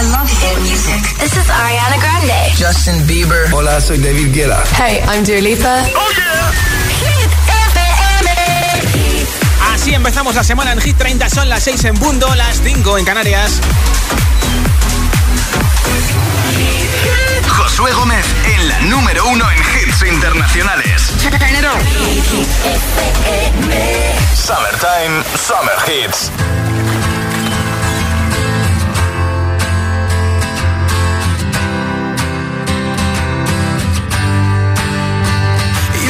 I love hit music. This is Ariana Grande. Justin Bieber. Hola, soy David Guetta. Hey, I'm Dua Lipa. Oh yeah. Así empezamos la semana en Hit 30. Son las 6 en Bundo, las 5 en Canarias. Josué Gómez en la número uno en hits internacionales. Summertime, Summer Hits.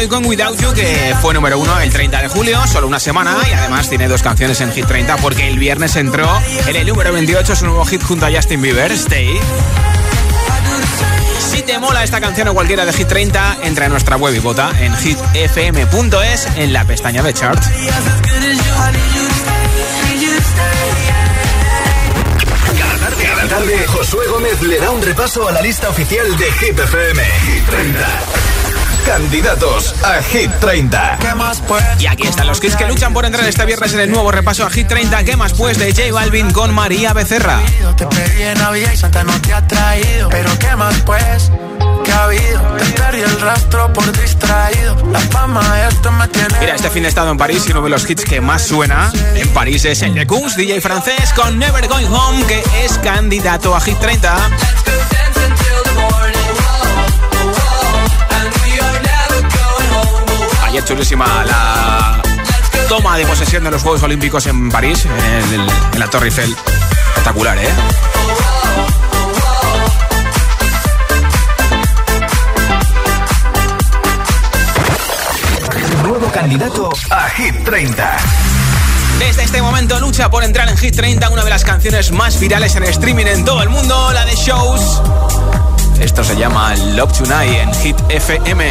Hoy con Without You, que fue número 1 el 30 de julio, solo una semana, y además tiene dos canciones en Hit 30 porque el viernes entró en el número 28 su nuevo hit junto a Justin Bieber, Stay. Si te mola esta canción o cualquiera de Hit 30, entra en nuestra web y vota en hitfm.es en la pestaña de chart. Tarde, Josué Gómez le da un repaso a la lista oficial de Hit FM. Hit 30. Candidatos a Hit 30. Y aquí están los kits que luchan por entrar este viernes en el nuevo repaso a Hit 30. ¿Qué más pues de J Balvin con María Becerra? Te pedí en Navidad y Santa no te ha traído. Pero qué más pues, que ha habido. Te perdí el rastro por distraído. La fama esto me tiene. Mira, este fin he estado en París y uno de los hits que más suena en París es el de Kunz, DJ francés, con Never Going Home, que es candidato a Hit 30. Chulísima la toma de posesión de los Juegos Olímpicos en París, en, el- en la Torre Eiffel. Espectacular, ¿eh? Nuevo candidato a Hit 30. Desde este momento lucha por entrar en Hit 30, una de las canciones más virales en streaming en todo el mundo, la de Shows. Esto se llama Love Tonight en Hit FM.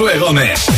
Josué Gómez.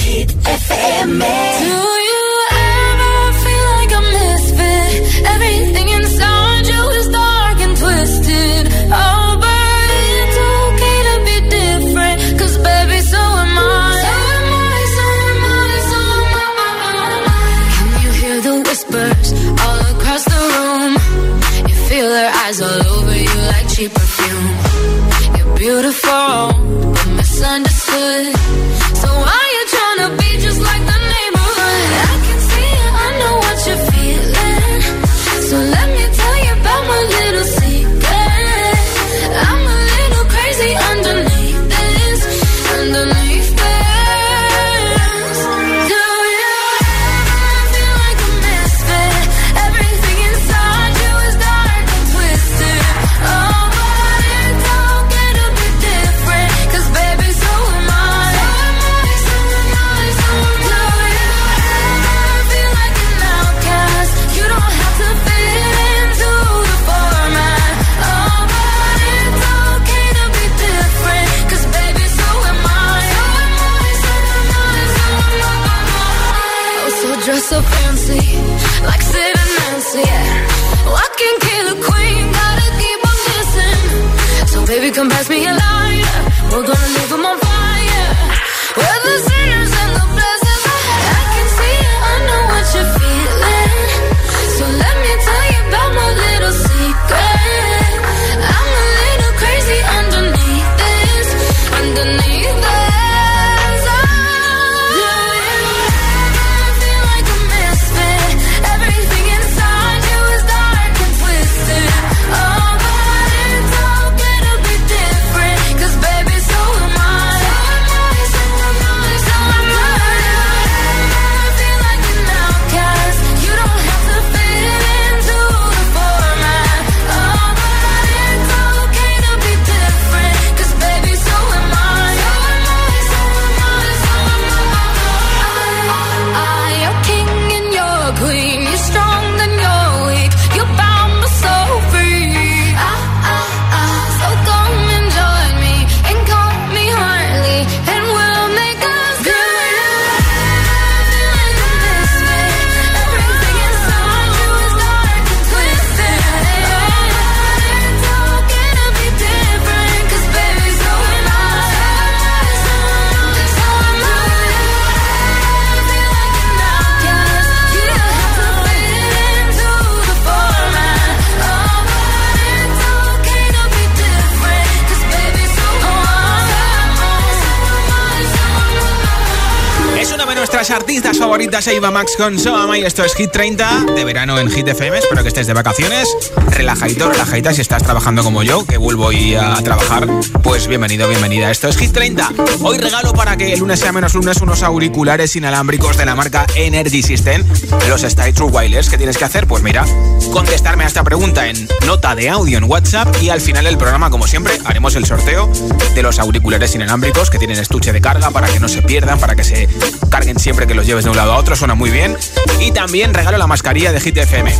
Favoritas, Eva Max con Soama y esto es Hit 30 de verano en Hit FM. Espero que estés de vacaciones, relajadito, relajadita. Si estás trabajando como yo, que vuelvo a trabajar, pues bienvenido, bienvenida. Esto es Hit 30. Hoy regalo para que el lunes sea menos lunes unos auriculares inalámbricos de la marca Energy System, los Style True Wireless. ¿Qué tienes que hacer? Pues mira, contestarme a esta pregunta en nota de audio en WhatsApp y al final del programa, como siempre, haremos el sorteo de los auriculares inalámbricos que tienen estuche de carga para que no se pierdan, para que se carguen siempre que los lleves de un lado a otro, suena muy bien. Y también regalo la mascarilla de Hit FM.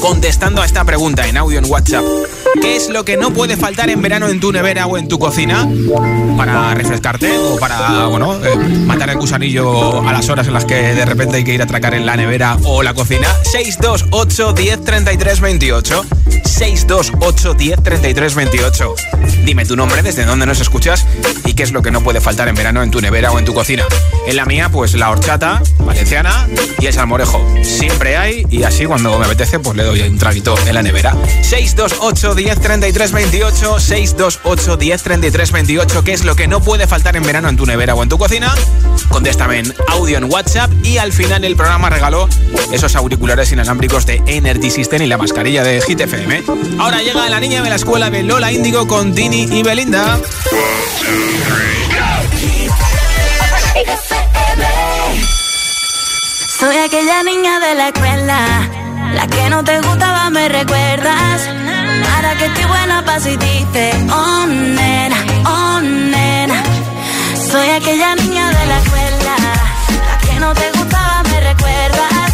Contestando a esta pregunta en audio en WhatsApp, ¿qué es lo que no puede faltar en verano en tu nevera o en tu cocina para refrescarte o para, bueno, eh, matar el gusanillo a las horas en las que de repente hay que ir a atracar en la nevera o la cocina? 628 10 33 28. 628 10 33 28. Dime tu nombre, desde dónde nos escuchas y qué es lo que no puede faltar en verano en tu nevera o en tu cocina. En la mía, pues la horchata valenciana y el salmorejo. Siempre hay y así cuando me apetece, pues le doy un traguito en la nevera. 628 10 33 28. 628 10 33 28. ¿Qué es lo que no puede faltar en verano en tu nevera o en tu cocina? Contéstame en audio en WhatsApp y al final el programa regaló esos auriculares inalámbricos de Energy System y la mascarilla de Hit FM. Ahora llega la niña de la escuela de Lola Índigo con Tini y Belinda. Soy aquella niña de la escuela, la que no te gustaba, me recuerdas. Ahora que estoy buena pa' si dices, oh nena, oh nena. Soy aquella niña de la escuela, la que no te gustaba, me recuerdas.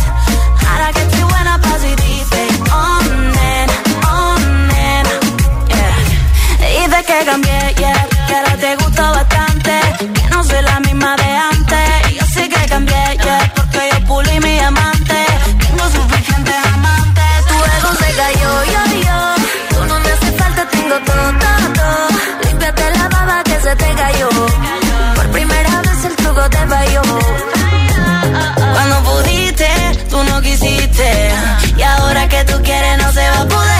Ahora que estoy buena pa' si dices, oh nena, oh nena. Yeah. Dices que cambié, yeah, que ahora te gusto Por primera vez el truco te falló. Cuando pudiste, tú no quisiste. Y ahora que tú quieres, no se va a poder.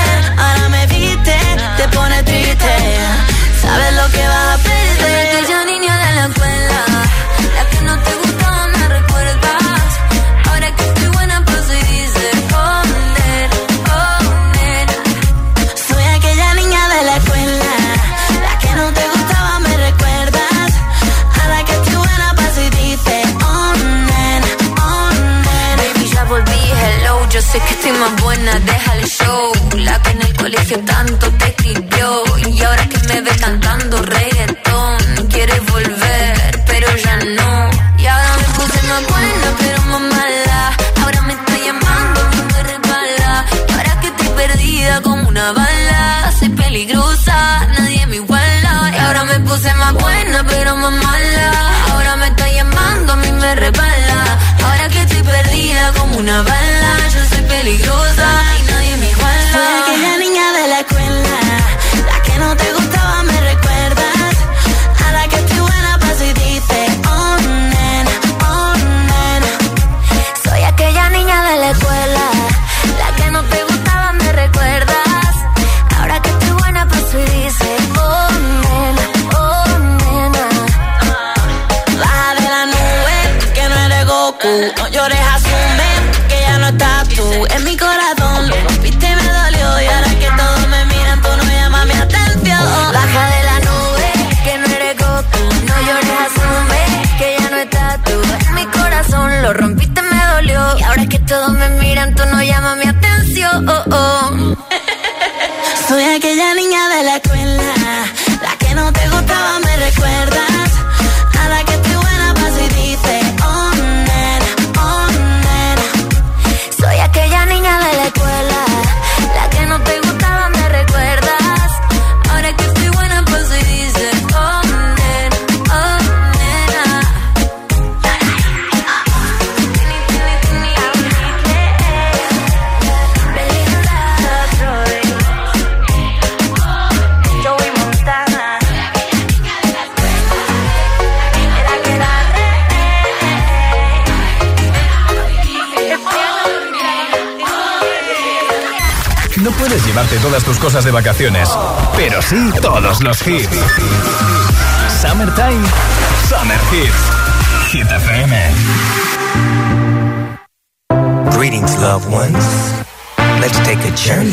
cosas de vacaciones, pero sí todos los hits. Summertime, Summer Hits, Hit FM. Greetings, loved ones. Let's take a journey.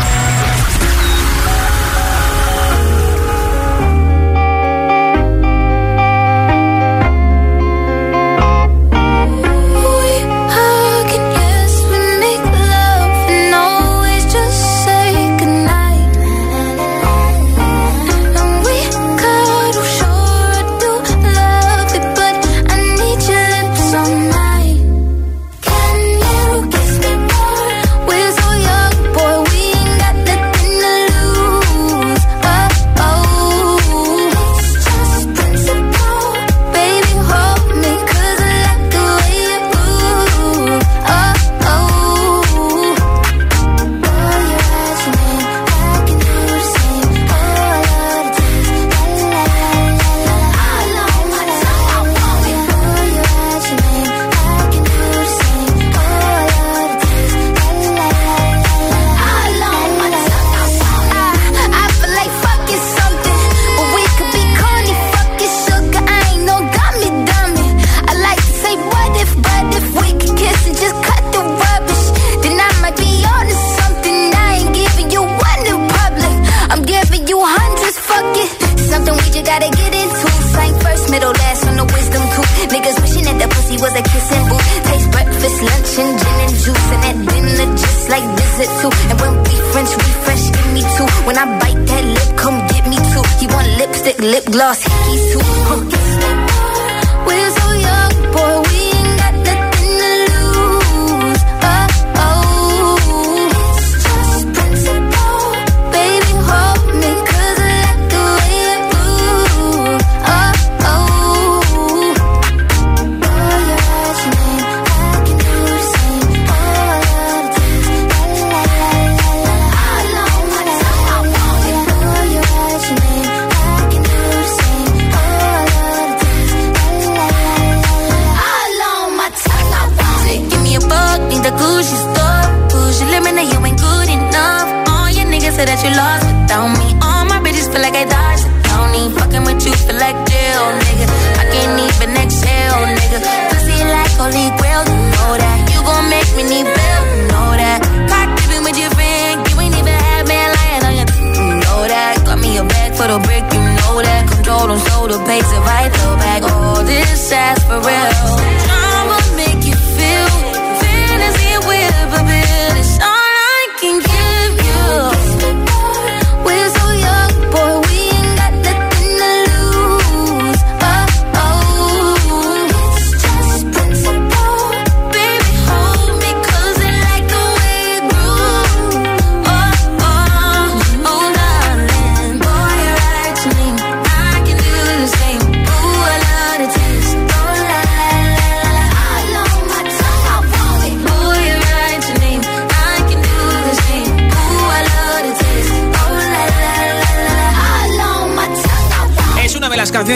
pay to write the back. All this ass for real.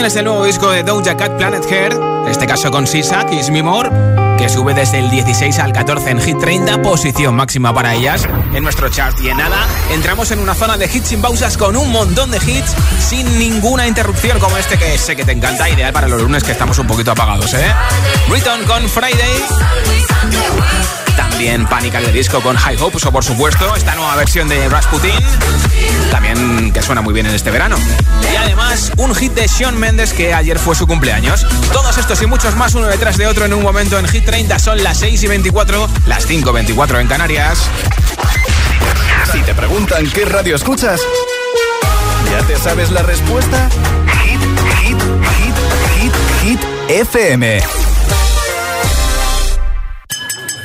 Canciones del nuevo disco de Doja Cat Planet Hair, en este caso con Sisa, Kiss Me More, que sube desde el 16 al 14 en Hit 30, posición máxima para ellas en nuestro chart. Y en nada, entramos en una zona de hits sin pausas con un montón de hits sin ninguna interrupción como este que sé que te encanta, ideal para los lunes que estamos un poquito apagados, ¿eh? Return con Friday. También Panic al disco con High Hopes o por supuesto esta nueva versión de Rasputin, también que suena muy bien en este verano. Y además un hit de Sean Mendes que ayer fue su cumpleaños. Todos estos y muchos más uno detrás de otro en un momento en Hit 30 son las 6 y 24, las 5 y 24 en Canarias. Si te preguntan qué radio escuchas, ¿ya te sabes la respuesta? Hit, hit, hit, hit, hit, FM.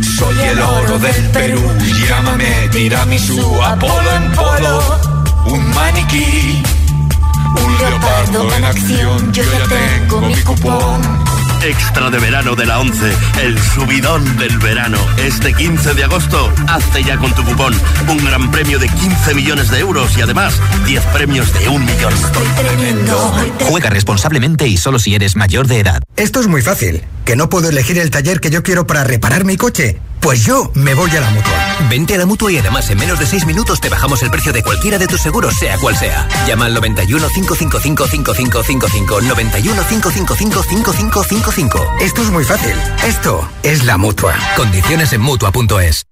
Soy el oro del Perú. Llámame tiramisú, Apolo en polo. Un maniquí, un leopardo en acción. Yo ya tengo mi cupón. Extra de verano de la 11, el subidón del verano. Este 15 de agosto, hazte ya con tu cupón. Un gran premio de 15 millones de euros y además 10 premios de un millón. Juega responsablemente y solo si eres mayor de edad. Esto es muy fácil. ¿Que no puedo elegir el taller que yo quiero para reparar mi coche? Pues yo me voy a la mutua. Vente a la mutua y además en menos de 6 minutos te bajamos el precio de cualquiera de tus seguros, sea cual sea. Llama al 91 555 5555 91 555 5555. Esto es muy fácil. Esto es la mutua. Condiciones en mutua.es.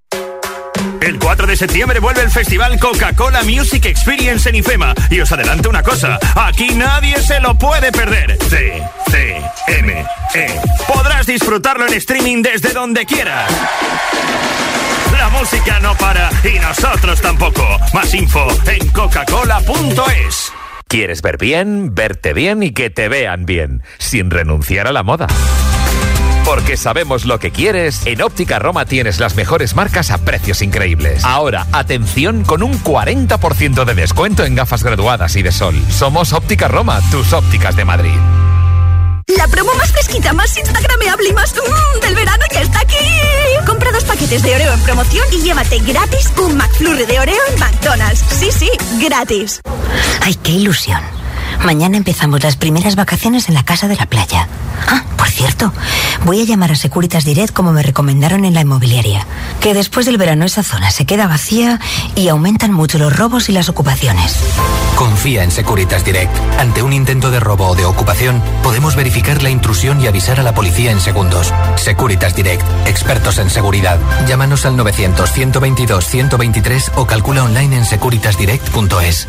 El 4 de septiembre vuelve el festival Coca-Cola Music Experience en IFEMA. Y os adelanto una cosa, aquí nadie se lo puede perder. C, C, M, E. Podrás disfrutarlo en streaming desde donde quieras. La música no para y nosotros tampoco. Más info en coca-cola.es. ¿Quieres ver bien, verte bien y que te vean bien, sin renunciar a la moda? Porque sabemos lo que quieres, en Óptica Roma tienes las mejores marcas a precios increíbles. Ahora, atención con un 40% de descuento en gafas graduadas y de sol. Somos Óptica Roma, tus ópticas de Madrid. La promo más fresquita, más instagrameable y más mmm, del verano ya está aquí. Compra dos paquetes de Oreo en promoción y llévate gratis un McFlurry de Oreo en McDonald's. Sí, sí, gratis. Ay, qué ilusión. Mañana empezamos las primeras vacaciones en la casa de la playa. Ah, por cierto, voy a llamar a Securitas Direct como me recomendaron en la inmobiliaria. Que después del verano esa zona se queda vacía y aumentan mucho los robos y las ocupaciones. Confía en Securitas Direct. Ante un intento de robo o de ocupación, podemos verificar la intrusión y avisar a la policía en segundos. Securitas Direct, expertos en seguridad. Llámanos al 900-122-123 o calcula online en securitasdirect.es.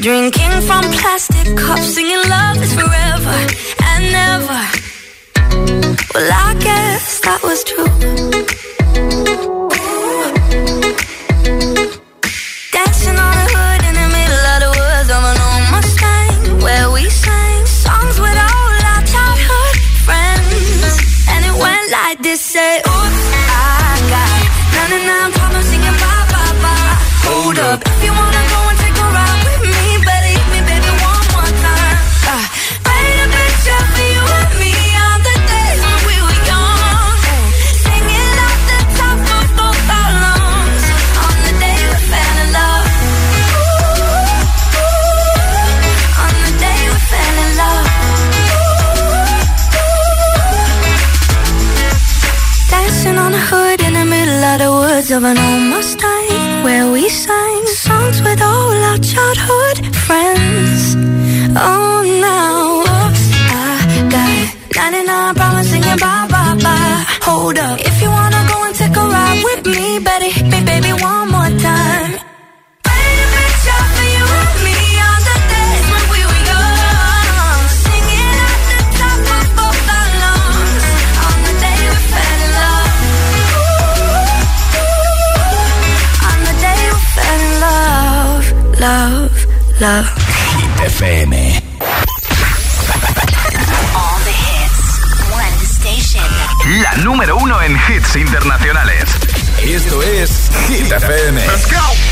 Drinking from plastic cups, singing love is forever and never. Well, I guess that was true. Dancing on a hood in the middle of the woods of an old Mustang, where we sang songs with all our childhood friends. And it went like this: say, Oops, I got 99 problems singing bye bye bye. Hold up, if you wanna go words of an old Mustang where we sang songs with all our childhood friends. Oh, now oops, I got 99 problems singing bye bye bye. Hold up, if you wanna go and take a ride with me, better hit me, baby, one more time. Love. Hit FM. All the hits. One station. La número uno en hits internacionales. Esto es Hit FM.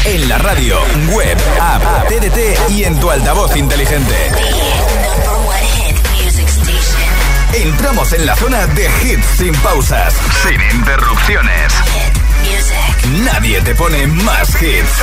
En la radio, web, app, TDT y en tu altavoz inteligente. Number one hit music station. Entramos en la zona de hits sin pausas, sin interrupciones. Music. Nadie te pone más hits.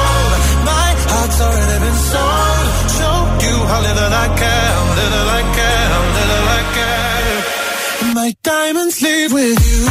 Sold. Show you how little I care, little I care, little I care. My diamonds leave with you.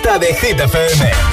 Lista de Hit FM.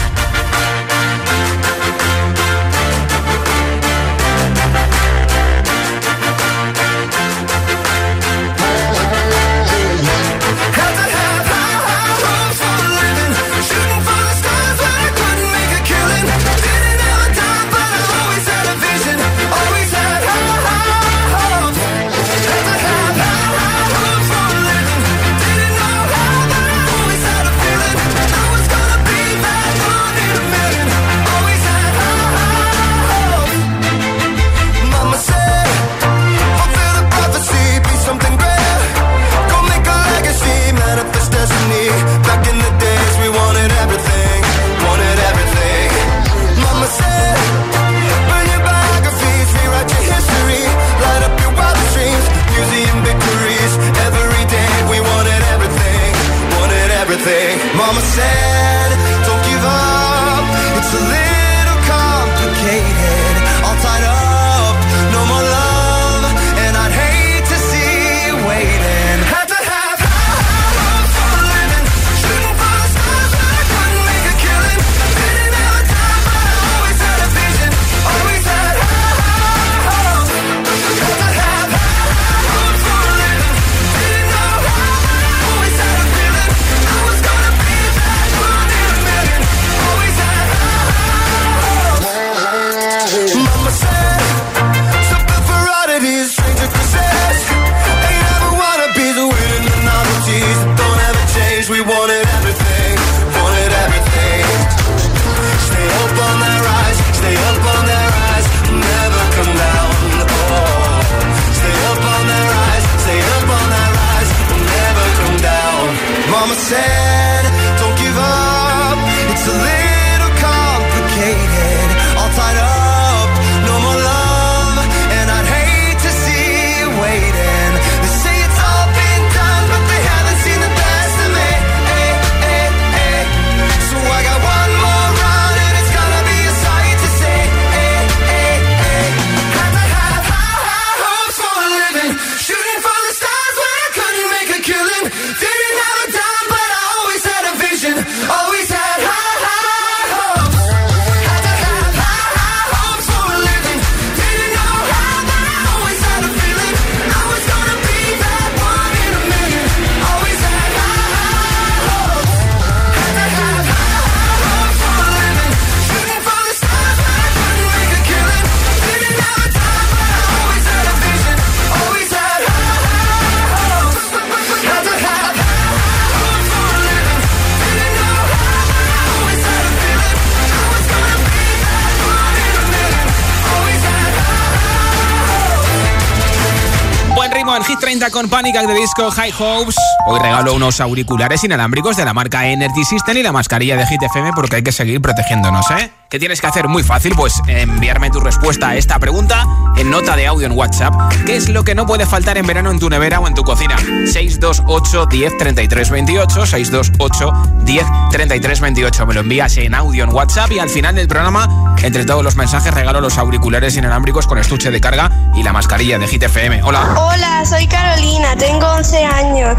Hit 30 con Panic the Disco High Hopes. Hoy regalo unos auriculares inalámbricos de la marca Energy System y la mascarilla de Hit FM porque hay que seguir protegiéndonos, ¿eh? ¿Qué tienes que hacer? Muy fácil, pues enviarme tu respuesta a esta pregunta en nota de audio en WhatsApp. ¿Qué es lo que no puede faltar en verano en tu nevera o en tu cocina? 628 10 33 28, 628 10 33 28. Me lo envías en audio en WhatsApp y al final del programa, entre todos los mensajes, regalo los auriculares inalámbricos con estuche de carga y la mascarilla de Hit FM. Hola. Hola, soy Carolina, tengo 11 años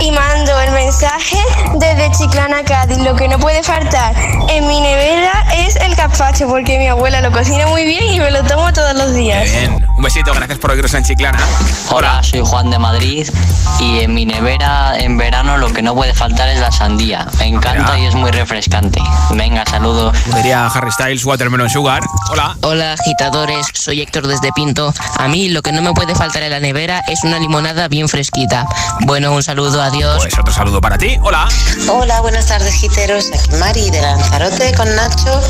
y mando el mensaje desde Chiclana, Cádiz. Lo que no puede faltar en mi nevera es el gazpacho porque mi abuela lo cocina muy bien y me lo tomo todos los días. Bien, un besito, gracias por oírnos en Chiclana. Hola, soy Juan de Madrid y en mi nevera en verano lo que no puede faltar es la sandía. Me encanta y es muy refrescante. Venga, saludos. Diría Harry Styles, Watermelon Sugar. Hola. Hola agitadores, soy Héctor desde Pinto. A mí lo que no me puede faltar en la nevera es una limonada bien fresquita. Bueno, un saludo, adiós. Pues otro saludo para ti. Hola. Hola, buenas tardes, giteros. Aquí Mari de Lanzarote con Nacho.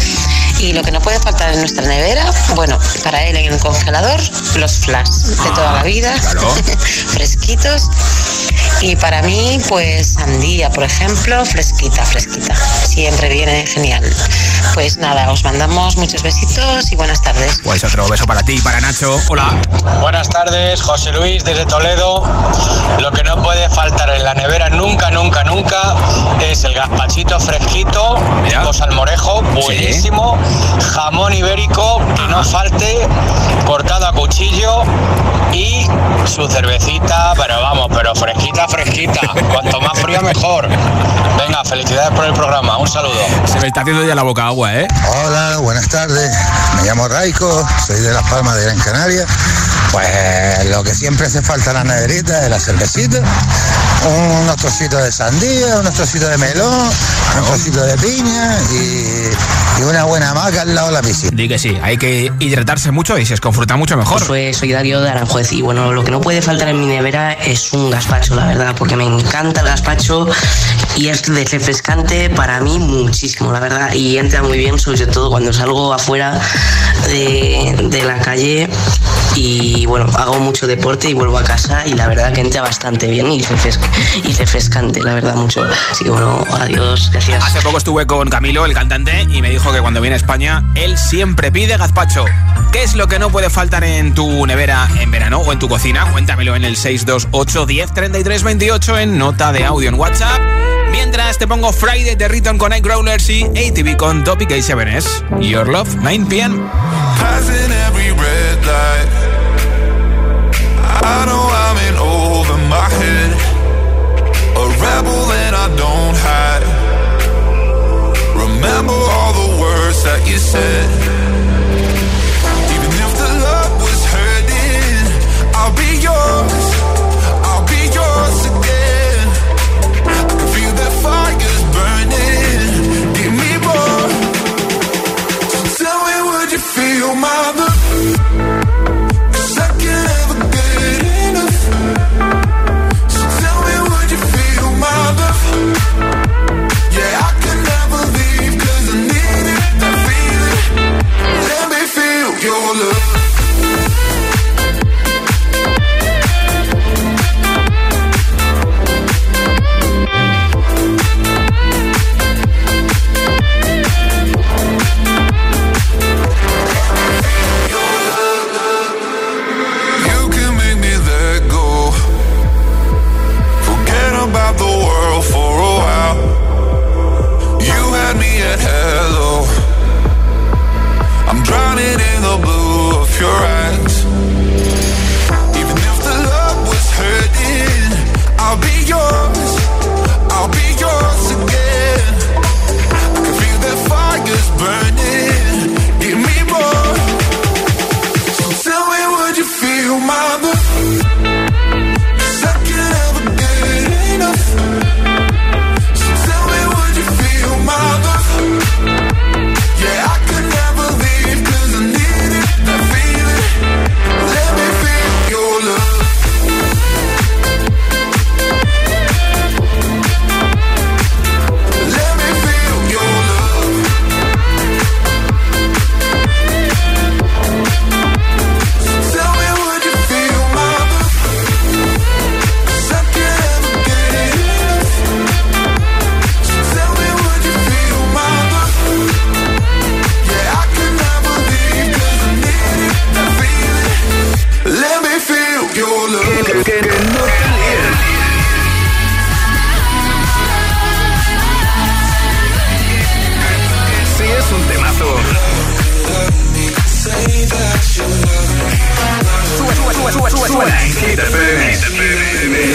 Y lo que no puede faltar en nuestra nevera, bueno, para él en el congelador, los flash de toda la vida, fresquitos. Y para mí, pues sandía, por ejemplo, fresquita, fresquita. Siempre viene genial. Pues nada, os mandamos muchos besitos y buenas tardes. Pues otro beso para ti y para Nacho. Hola. Buenas tardes, José Luis desde Toledo. Lo que no puede faltar en la nevera nunca, nunca, nunca es el gazpachito fresquito, con salmorejo, buenísimo, jamón ibérico, que no falte, cortado a cuchillo y su cervecita, pero vamos, pero fresquita, fresquita. Cuanto más frío mejor. Venga, felicidades por el programa, un saludo. Se me está haciendo ya la boca agua, ¿eh? Hola, buenas tardes. Me llamo Raico, soy de Las Palmas de Gran Canaria. Pues lo que siempre hace falta en la neverita es la cervecita, unos trocitos de sandía, unos trocitos de melón, unos trocitos de piña y, y una buena maca al lado de la piscina. Di que sí, hay que hidratarse mucho y si es con fruta mucho mejor. Pues soy Darío de Aranjuez y bueno, lo que no puede faltar en mi nevera es un gazpacho, la verdad, porque me encanta el gazpacho y es de refrescante para mí muchísimo, la verdad, y entra muy bien, sobre todo cuando salgo afuera de, de la calle y bueno, hago mucho deporte y vuelvo a casa y la verdad que entra bastante bien y, refres y refrescante, la verdad, mucho. Así que bueno, adiós, gracias. Hace poco estuve con Camilo, el cantante, y me dijo que cuando viene a España, él siempre pide gazpacho. ¿Qué es lo que no puede faltar en tu nevera en verano o en tu cocina? Cuéntamelo en el 628 10 33 28 en nota de audio en WhatsApp. Mientras te pongo Friday de Riton con Nightcrawlers y ATV con Topic A7S. Your Love, 9 p.m. Remember all the words that you said. You feel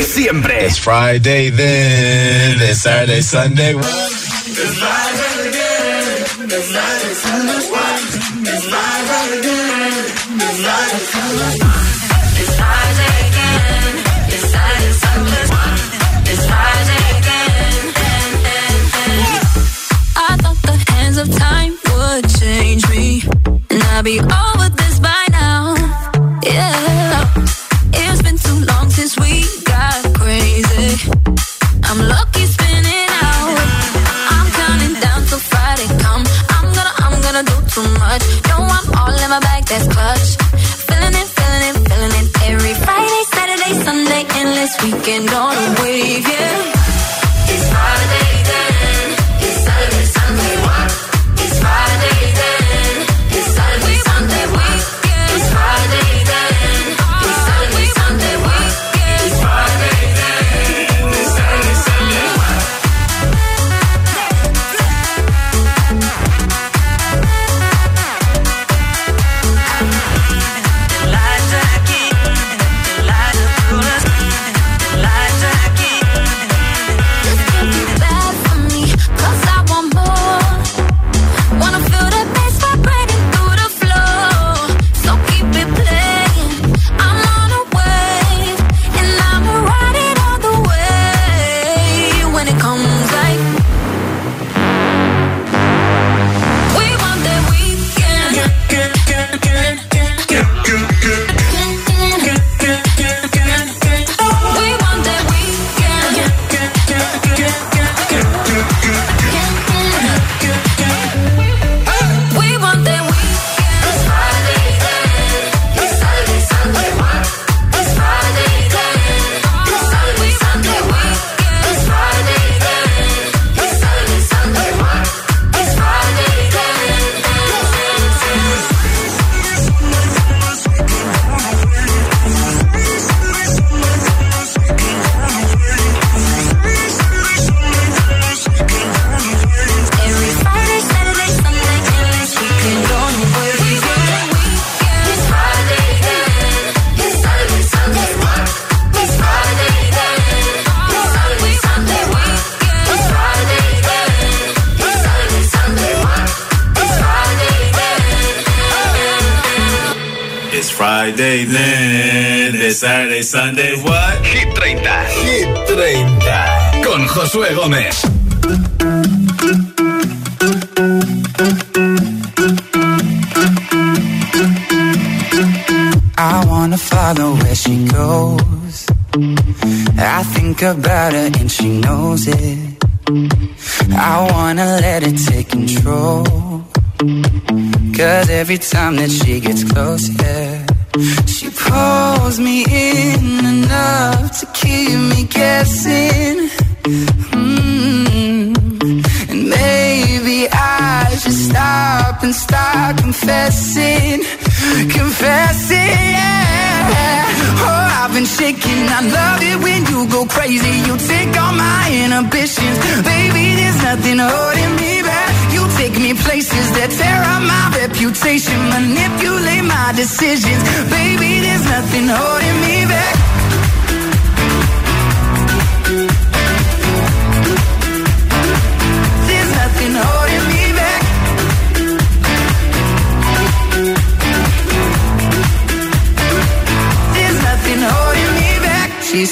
Siempre. It's Friday then, it's Saturday, Sunday. It's Friday again. It's Friday, Sunday. It's Friday again. It's Friday, It's again. It's Friday, It's again. I thought the hands of time would change me, and I'd be. this weekend on a wave, yeah. every time that she gets close.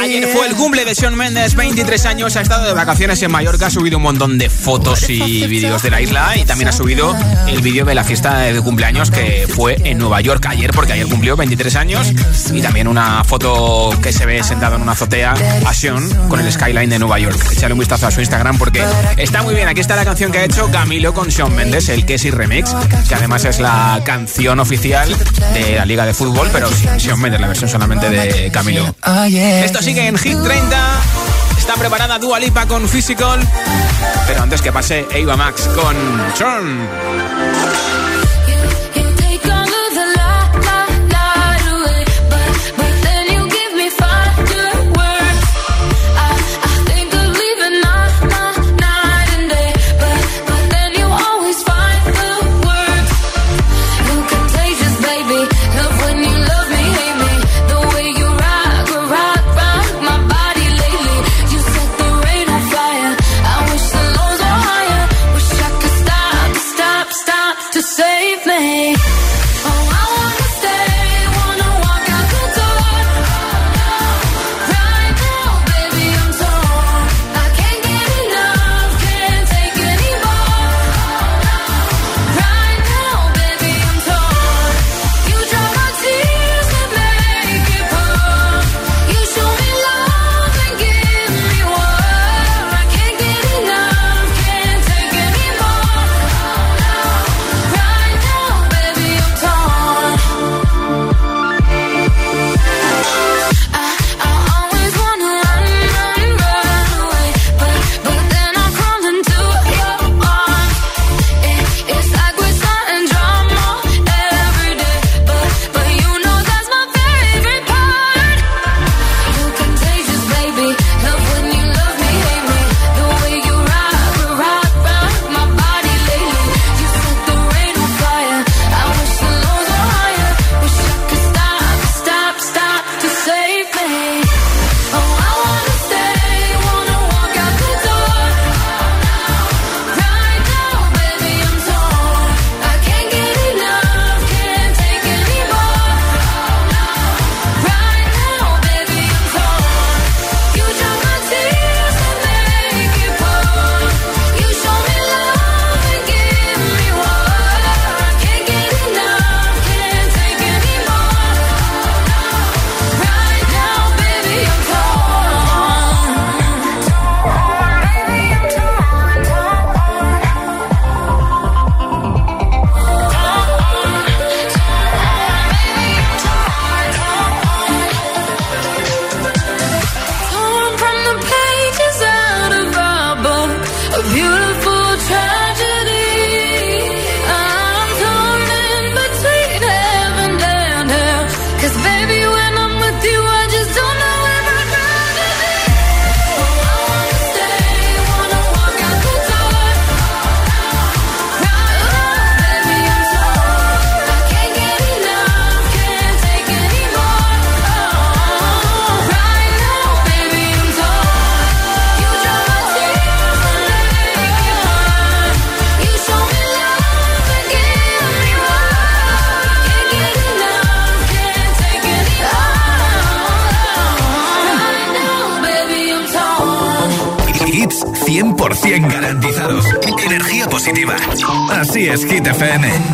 Ayer fue el cumple de Sean Mendes, 23 años, ha estado de vacaciones en Mallorca, ha subido un montón de fotos y vídeos de la isla y también ha subido el vídeo de la fiesta de cumpleaños que fue en Nueva York ayer, porque ayer cumplió 23 años y también una foto que se ve sentado en una azotea a Sean con el skyline de Nueva York. Echale un vistazo a su Instagram porque está muy bien. Aquí está la canción que ha hecho Camilo con Sean Mendes, el Kessie Remix, que además es la canción oficial de la Liga de Fútbol, pero sin Sean Mendes, la versión solamente de Camilo. Esto sigue en Hit 30. Está preparada Dua Lipa con Physical. Pero antes que pase Eva Max con Turn. Es, Hit FM.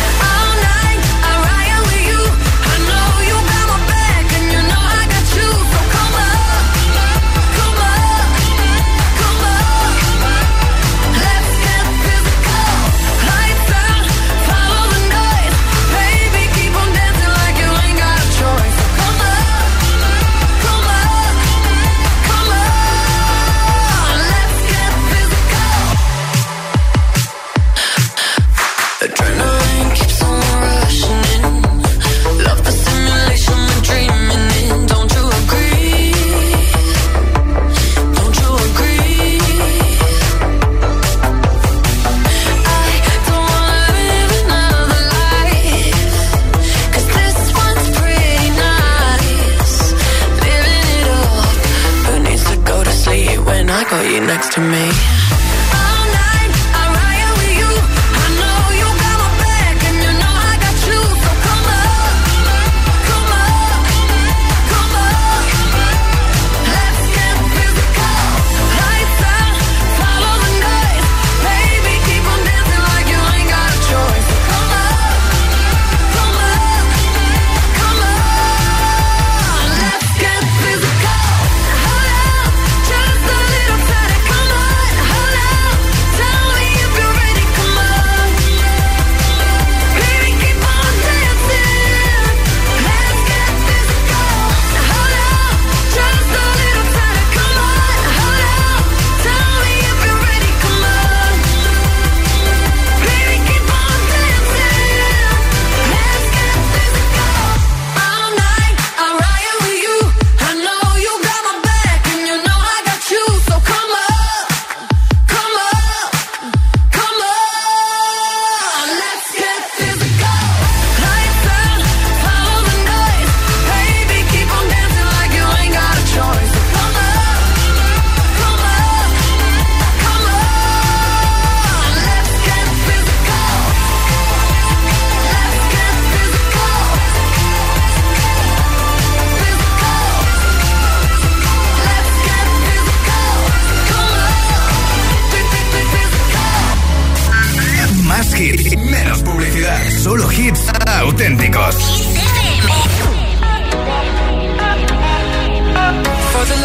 next to me.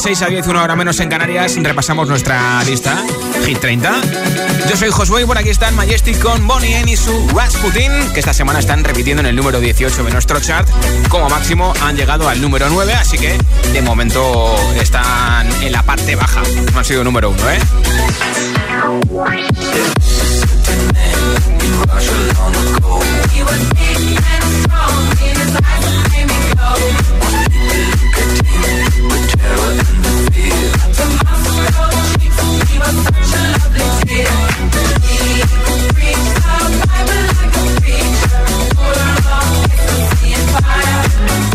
6 a 10, una hora menos en Canarias, repasamos nuestra lista Hit 30. Yo soy Josué y por aquí están Majestic con Bonnie N y su Rasputin, que esta semana están repitiendo en el número 18 de nuestro chart. Como máximo han llegado al número 9, así que de momento están en la parte baja. No han sido número 1, ¿eh? Thank